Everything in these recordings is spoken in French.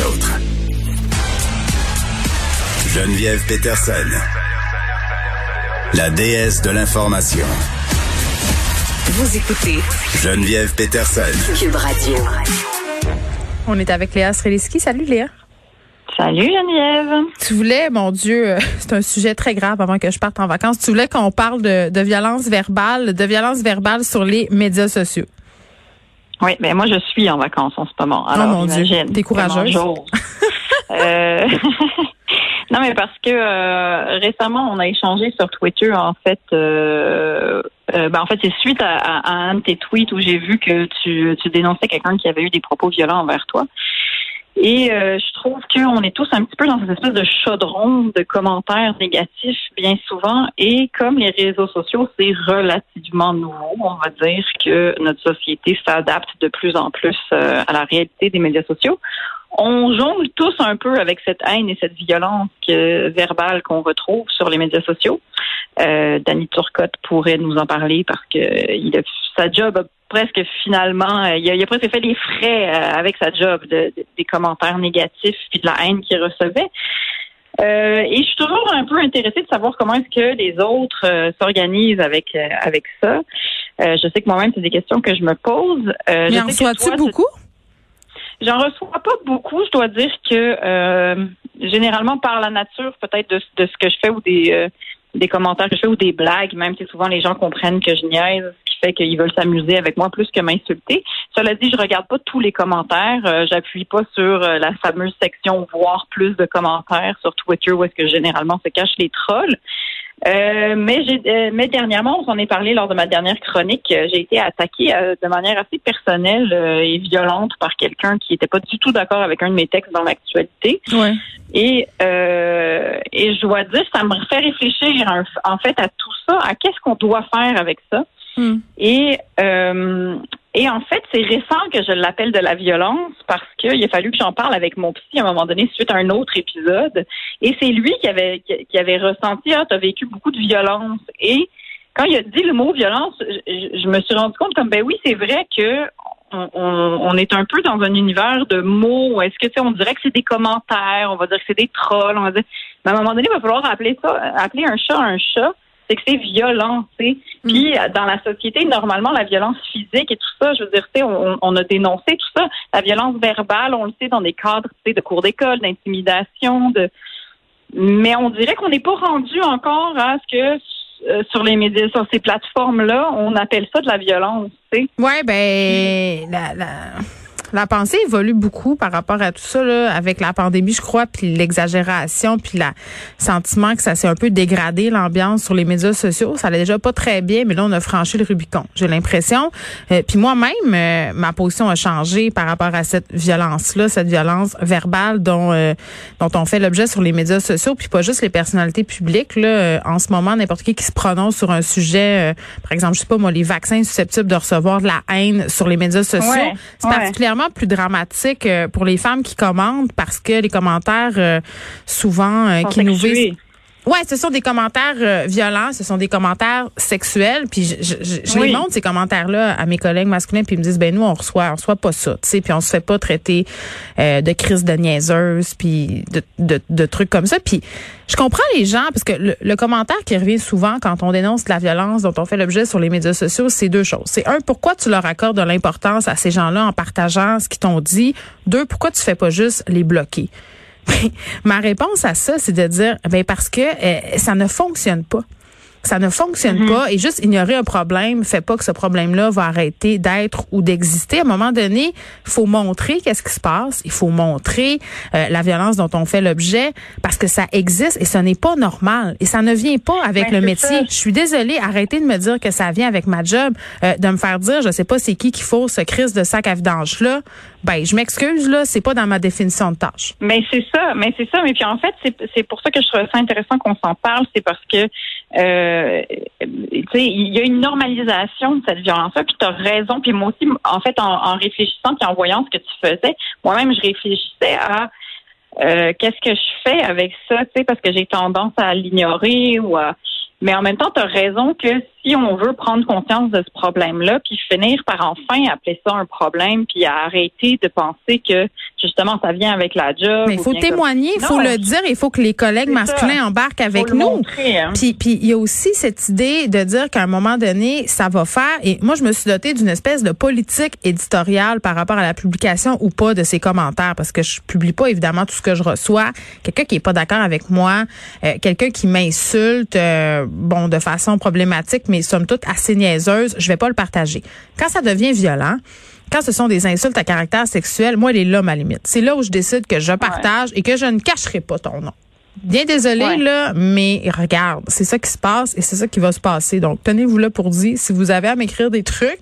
les autres. Geneviève Peterson, la déesse de l'information. Vous écoutez Geneviève Peterson. Cube Radio. On est avec Léa Streliski. Salut Léa. Salut Geneviève. Tu voulais, mon Dieu, euh, c'est un sujet très grave avant que je parte en vacances. Tu voulais qu'on parle de, de violence verbale, de violence verbale sur les médias sociaux. Oui, mais moi je suis en vacances en ce moment. oh mon Dieu, t'es courageuse. euh... non, mais parce que euh, récemment on a échangé sur Twitter en fait. Euh, euh, ben, en fait, c'est suite à, à, un de tes tweets où j'ai vu que tu, tu dénonçais quelqu'un qui avait eu des propos violents envers toi. Et euh, je trouve qu'on est tous un petit peu dans cette espèce de chaudron de commentaires négatifs bien souvent. Et comme les réseaux sociaux, c'est relativement nouveau, on va dire que notre société s'adapte de plus en plus euh, à la réalité des médias sociaux. On jongle tous un peu avec cette haine et cette violence verbale qu'on retrouve sur les médias sociaux. Euh, Danny Turcotte pourrait nous en parler parce que il a, sa job a presque finalement, euh, il a, presque fait les frais euh, avec sa job de, des commentaires négatifs puis de la haine qu'il recevait. Euh, et je suis toujours un peu intéressée de savoir comment est-ce que les autres s'organisent avec avec ça. je sais que moi-même, c'est des questions que je me pose. Mais en reçois-tu beaucoup? J'en reçois pas beaucoup. Je dois dire que généralement, par la nature, peut-être de, de, ce que je fais ou des des commentaires que je fais ou des blagues, même si souvent les gens comprennent que je niaise, fait qu'ils veulent s'amuser avec moi plus que m'insulter. Cela dit, je regarde pas tous les commentaires. Euh, J'appuie pas sur euh, la fameuse section voir plus de commentaires sur Twitter où est-ce que généralement se cachent les trolls. Euh, mais, j'ai, euh, mais dernièrement, on s'en est parlé lors de ma dernière chronique. J'ai été attaquée de manière assez personnelle et violente par quelqu'un qui n'était pas du tout d'accord avec un de mes textes dans l'actualité. Ouais. Et, euh, et je dois dire, ça me fait réfléchir en fait à tout ça, à qu'est-ce qu'on doit faire avec ça? Hmm. Et, euh, et en fait, c'est récent que je l'appelle de la violence parce qu'il a fallu que j'en parle avec mon psy à un moment donné suite à un autre épisode. Et c'est lui qui avait, qui avait ressenti, ah, tu as vécu beaucoup de violence. Et quand il a dit le mot violence, je, me suis rendu compte comme, ben oui, c'est vrai que on, est un peu dans un univers de mots. Est-ce que tu sais, on dirait que c'est des commentaires, on va dire que c'est des trolls, on va dire. Mais à un moment donné, il va falloir appeler ça, appeler un chat un chat. C'est que c'est violent, tu sais. Mm. Puis dans la société, normalement, la violence physique et tout ça, je veux dire, tu sais, on, on, a dénoncé tout ça. La violence verbale, on le sait dans des cadres, tu sais, de cours d'école, d'intimidation, de. Mais on dirait qu'on n'est pas rendu encore à ce que euh, sur les médias, sur ces plateformes-là, on appelle ça de la violence. Tu sais. Ouais, ben la, la la pensée évolue beaucoup par rapport à tout ça là, avec la pandémie, je crois, puis l'exagération, puis le sentiment que ça s'est un peu dégradé l'ambiance sur les médias sociaux. Ça allait déjà pas très bien, mais là on a franchi le Rubicon. J'ai l'impression. Euh, puis moi-même, euh, ma position a changé par rapport à cette violence-là, cette violence verbale dont euh, dont on fait l'objet sur les médias sociaux, puis pas juste les personnalités publiques. Là, en ce moment, n'importe qui qui se prononce sur un sujet, par exemple, je sais pas moi, les vaccins susceptibles de recevoir de la haine sur les médias sociaux, c'est particulièrement plus dramatique euh, pour les femmes qui commandent parce que les commentaires euh, souvent euh, qui nous visent Ouais, ce sont des commentaires violents, ce sont des commentaires sexuels, puis je, je, je les montre ces commentaires-là à mes collègues masculins, puis ils me disent ben nous on reçoit, on reçoit pas ça, tu sais, puis on se fait pas traiter de crise de niaiseuse, puis de, de, de, trucs comme ça, puis je comprends les gens parce que le, commentaire qui revient souvent quand on dénonce la violence dont on fait l'objet sur les médias sociaux, c'est deux choses. C'est un, pourquoi tu leur accordes de l'importance à ces gens-là en partageant ce qu'ils t'ont dit? Deux, pourquoi tu fais pas juste les bloquer? Ma réponse à ça, c'est de dire, ben parce que euh, ça ne fonctionne pas. Ça ne fonctionne mm-hmm. pas et juste ignorer un problème fait pas que ce problème-là va arrêter d'être ou d'exister. À un moment donné, il faut montrer qu'est-ce qui se passe. Il faut montrer euh, la violence dont on fait l'objet parce que ça existe et ce n'est pas normal et ça ne vient pas avec ben, le métier. Je suis désolée, arrêtez de me dire que ça vient avec ma job, euh, de me faire dire, je sais pas c'est qui qui faut ce crise de sac à vidange là. Ben, je m'excuse là, c'est pas dans ma définition de tâche. Mais c'est ça, mais c'est ça. Mais puis en fait, c'est pour ça que je trouve ça intéressant qu'on s'en parle, c'est parce que euh, il y a une normalisation de cette violence-là, puis tu as raison. Puis moi aussi, en fait, en, réfléchissant puis en voyant ce que tu faisais, moi-même, je réfléchissais à euh, qu'est-ce que je fais avec ça, tu sais, parce que j'ai tendance à l'ignorer ou à... Mais en même temps, tu as raison que si on veut prendre conscience de ce problème-là, puis finir par enfin appeler ça un problème, puis arrêter de penser que justement ça vient avec la job. Mais il faut témoigner, il faut le dire, il faut que les collègues masculins embarquent avec nous. Hein. Puis puis il y a aussi cette idée de dire qu'à un moment donné, ça va faire. Et moi, je me suis dotée d'une espèce de politique éditoriale par rapport à la publication ou pas de ces commentaires, parce que je publie pas évidemment tout ce que je reçois. Quelqu'un qui est pas d'accord avec moi, euh, quelqu'un qui m'insulte, euh, bon, de façon problématique, mais somme toute assez niaiseuse, je vais pas le partager. Quand ça devient violent, quand ce sont des insultes à caractère sexuel, moi, elle est là ma limite. C'est là où je décide que je partage et que je ne cacherai pas ton nom. Bien désolé, là, mais regarde, c'est ça qui se passe et c'est ça qui va se passer. Donc, tenez-vous là pour dire, si vous avez à m'écrire des trucs,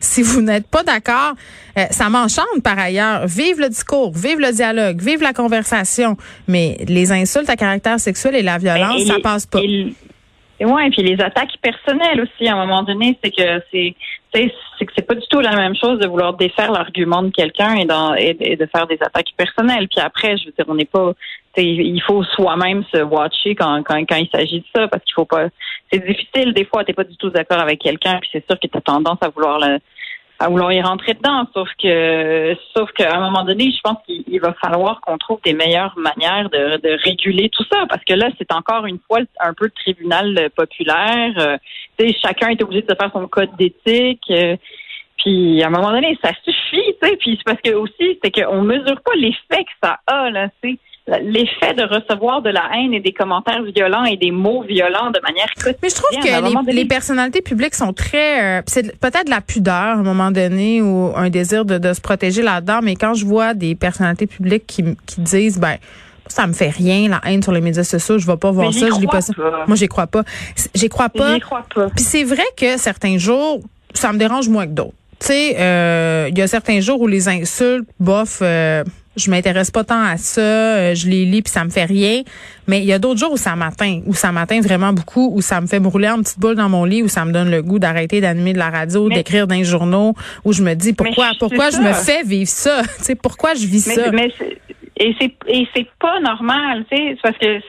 si vous n'êtes pas d'accord, euh, ça m'enchante par ailleurs. Vive le discours, vive le dialogue, vive la conversation. Mais les insultes à caractère sexuel et la violence, ça passe pas. Et ouais, et puis les attaques personnelles aussi, à un moment donné, c'est que c'est c'est que c'est pas du tout la même chose de vouloir défaire l'argument de quelqu'un et, de faire des attaques personnelles. Puis après, je veux dire, on n'est pas il faut soi-même se watcher quand, quand, quand il s'agit de ça parce qu'il faut pas c'est difficile des fois, t'es pas du tout d'accord avec quelqu'un, puis c'est sûr que tu as tendance à vouloir le vouloir y rentrer dedans. Sauf que, sauf qu'à un moment donné, je pense qu'il va falloir qu'on trouve des meilleures manières de, de, réguler tout ça, parce que là, c'est encore une fois un peu le tribunal populaire. Euh, sais, chacun est obligé de faire son code d'éthique. Euh, puis à un moment donné, ça suffit, tu sais. Puis c'est parce que aussi, c'est qu'on mesure pas l'effet que ça a, là, tu l'effet de recevoir de la haine et des commentaires violents et des mots violents de manière quotidienne. Mais je trouve que les, personnalités publiques sont très... Euh, c'est peut-être de la pudeur à un moment donné ou un désir de, de se protéger là-dedans, mais quand je vois des personnalités publiques qui, qui disent, ben ça me fait rien la haine sur les médias sociaux, je vais pas voir ça, je lis pas ça. Moi, j'y crois pas. J'y crois pas. crois pas. Puis c'est vrai que certains jours, ça me dérange moins que d'autres. Tu sais, euh, il y a certains jours où les insultes, bof, euh, je m'intéresse pas tant à ça, euh, je les lis puis ça me fait rien. Mais il y a d'autres jours où ça m'atteint, où ça m'atteint vraiment beaucoup, où ça me fait brûler en petite boule dans mon lit, où ça me donne le goût d'arrêter d'animer de la radio, d'écrire dans les journaux, où je me dis pourquoi, pourquoi je me fais vivre ça, tu sais, pourquoi je vis ça? Mais et c'est et c'est pas normal, tu sais, parce que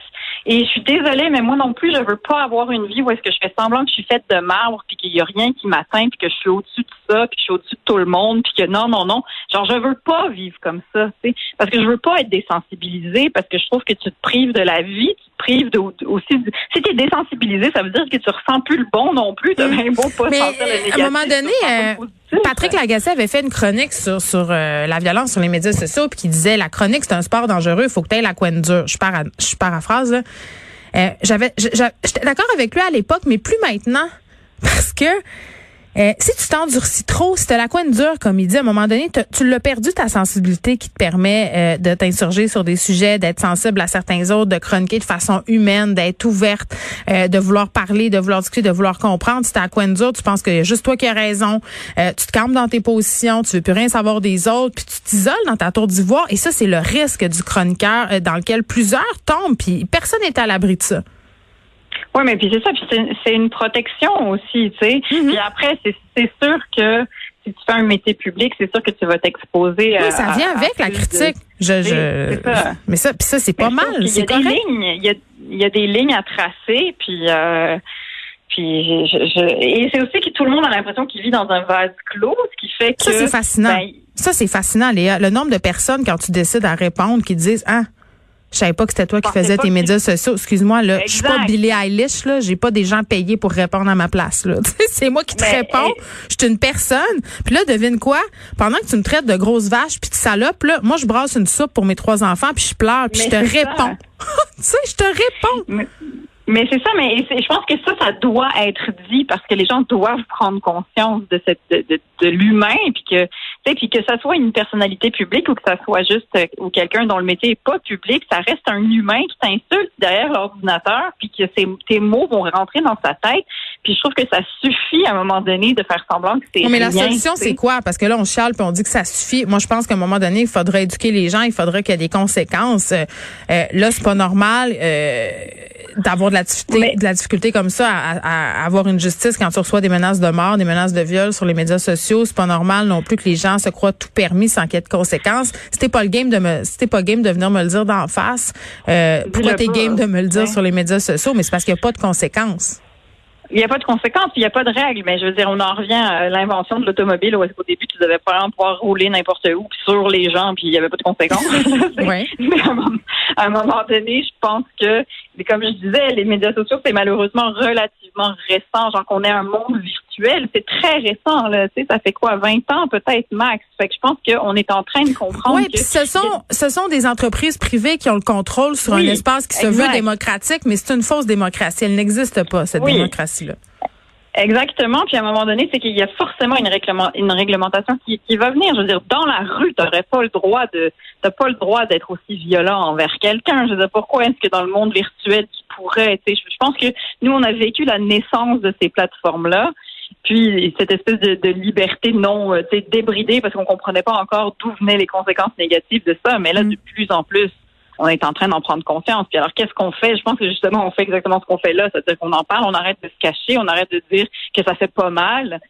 et je suis désolée, mais moi non plus, je veux pas avoir une vie où est-ce que je fais semblant que je suis faite de marbre, puis qu'il y a rien qui m'atteint, puis que je suis au-dessus de ça, puis que je suis au-dessus de tout le monde, puis que non, non, non. Genre, je veux pas vivre comme ça, tu sais, parce que je veux pas être désensibilisée, parce que je trouve que tu te prives de la vie, tu te prives de, aussi. si tu es désensibilisé, ça veut dire que tu ressens plus le bon non plus, de même bon pas mais sentir le négatif. À un moment donné, euh, Patrick Lagacé avait fait une chronique sur sur euh, la violence sur les médias sociaux, puis qui disait la chronique c'est un sport dangereux, il faut que tu aies la coin dure. Je, para, je paraphrase là. Euh, j'avais, j'étais d'accord avec lui à l'époque, mais plus maintenant, parce que euh, si tu t'endurcis trop, si tu la coin dure, comme il dit, à un moment donné, tu l'as perdu ta sensibilité qui te permet euh, de t'insurger sur des sujets, d'être sensible à certains autres, de chroniquer de façon humaine, d'être ouverte, euh, de vouloir parler, de vouloir discuter, de vouloir comprendre. Si t'es à coin dure, tu penses que juste toi qui as raison, tu te calmes dans tes positions, tu veux plus rien savoir des autres, puis tu t'isoles dans ta tour d'ivoire. Et ça, c'est le risque du chroniqueur dans lequel plusieurs tombent, puis personne n'est à l'abri de ça. Oui, mais puis c'est ça, puis c'est une protection aussi, tu sais. Mm-hmm. Puis après, c'est sûr que si tu fais un métier public, c'est sûr que tu vas t'exposer à. Oui, ça vient avec la critique. Je, je, Mais ça, puis ça, c'est pas mal. C'est correct. Lignes, il y a, il y a des lignes à tracer, puis. Euh, puis je, je, et c'est aussi que tout le monde a l'impression qu'il vit dans un vase clos, ce qui fait que. Ça, c'est fascinant. Ben, ça, c'est fascinant, Léa. Le nombre de personnes, quand tu décides à répondre, qui disent, ah, je savais pas que c'était toi qui faisais tes médias sociaux. Excuse-moi, là. Je suis pas Billie Eilish, là. J'ai pas des gens payés pour répondre à ma place, là. c'est moi qui te réponds. Je suis une personne. Puis là, devine quoi? Pendant que tu me traites de grosse vache puis de salope, là, moi, je brasse une soupe pour mes trois enfants puis je pleure puis je te réponds. tu sais, je te réponds. Mais c'est ça, mais je pense que ça, ça doit être dit parce que les gens doivent prendre conscience de cette de, de, l'humain, puis que puis que ça soit une personnalité publique ou que ça soit juste euh, ou quelqu'un dont le métier est pas public, ça reste un humain qui t'insulte derrière l'ordinateur, puis que tes mots vont rentrer dans sa tête. Puis je trouve que ça suffit à un moment donné de faire semblant que c'est. Mais la solution, c'est quoi? Parce que là, on chiale puis on dit que ça suffit. Moi, je pense qu'à un moment donné, il faudrait éduquer les gens, il faudrait qu'il y ait des conséquences. Euh, euh là, c'est pas normal. Euh, d'avoir de la difficulté, de la difficulté comme ça à, avoir une justice quand tu reçois des menaces de mort, des menaces de viol sur les médias sociaux. C'est pas normal non plus que les gens se croient tout permis sans qu'il y ait de conséquences. C'était pas le game de me, c'était pas game de venir me le dire d'en face. Euh, pourquoi t'es game de me le dire sur les médias sociaux? Mais c'est parce qu'il n'y a pas de conséquences. il n'y a pas de conséquences, il n'y a pas de règles, mais je veux dire, on en revient à l'invention de l'automobile où au début, tu devais pas pouvoir rouler n'importe où, puis sur les gens, puis il n'y avait pas de conséquences. ouais. Mais à un, moment, à un moment donné, je pense que, comme je disais, les médias sociaux, c'est malheureusement relativement récent, genre qu'on ait un monde virtuel, c'est très récent, là, tu sais, ça fait quoi, 20 ans peut-être max. Fait que je pense qu'on est en train de comprendre Oui, que... puis ce sont, ce sont des entreprises privées qui ont le contrôle sur Oui, un espace qui se veut démocratique, mais c'est une fausse démocratie. Elle n'existe pas, cette Oui. démocratie-là. Exactement. Puis à un moment donné, c'est qu'il y a forcément une, réglement- une réglementation qui, qui va venir. Je veux dire, dans la rue, tu n'aurais pas le droit de, t'as pas le droit d'être aussi violent envers quelqu'un. Je veux dire, pourquoi est-ce que dans le monde virtuel, qui pourrait, tu sais, je, pense que nous, on a vécu la naissance de ces plateformes-là. Puis cette espèce de, de liberté non, euh, tu débridée, parce qu'on comprenait pas encore d'où venaient les conséquences négatives de ça. Mais là, Mm. de plus en plus, on est en train d'en prendre conscience. Puis alors, qu'est-ce qu'on fait? Je pense que justement, on fait exactement ce qu'on fait là. C'est-à-dire qu'on en parle, on arrête de se cacher, on arrête de dire que ça fait pas mal.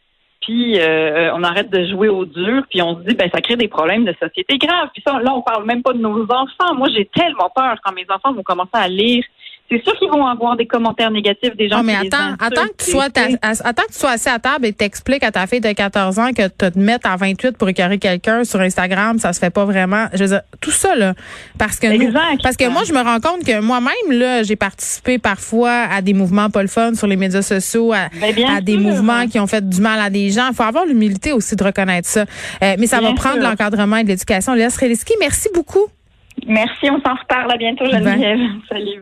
Puis euh, on arrête de jouer au dur, puis on se dit ben ça crée des problèmes de société graves. Puis ça, là, on parle même pas de nos enfants. Moi, j'ai tellement peur quand mes enfants vont commencer à lire. C'est sûr qu'ils vont avoir des commentaires négatifs des gens. Non, mais qui attends, attends que tu sois, ta- attends que tu sois assis à table et t'expliques à ta fille de 14 ans que tu te mettre à 28 pour écœurer quelqu'un sur Instagram, ça se fait pas vraiment. Je veux dire, tout ça, là. Parce que nous- parce que moi, je me rends compte que moi-même, là, j'ai participé parfois à des mouvements pas le fun sur les médias sociaux, à, Ben, à des sûr. mouvements qui ont fait du mal à des gens. Il faut avoir l'humilité aussi de reconnaître ça. Euh, mais ça va prendre l'encadrement et de l'éducation. Léa Streliski, merci beaucoup. Merci, on s'en reparle. À bientôt, Geneviève. Salut.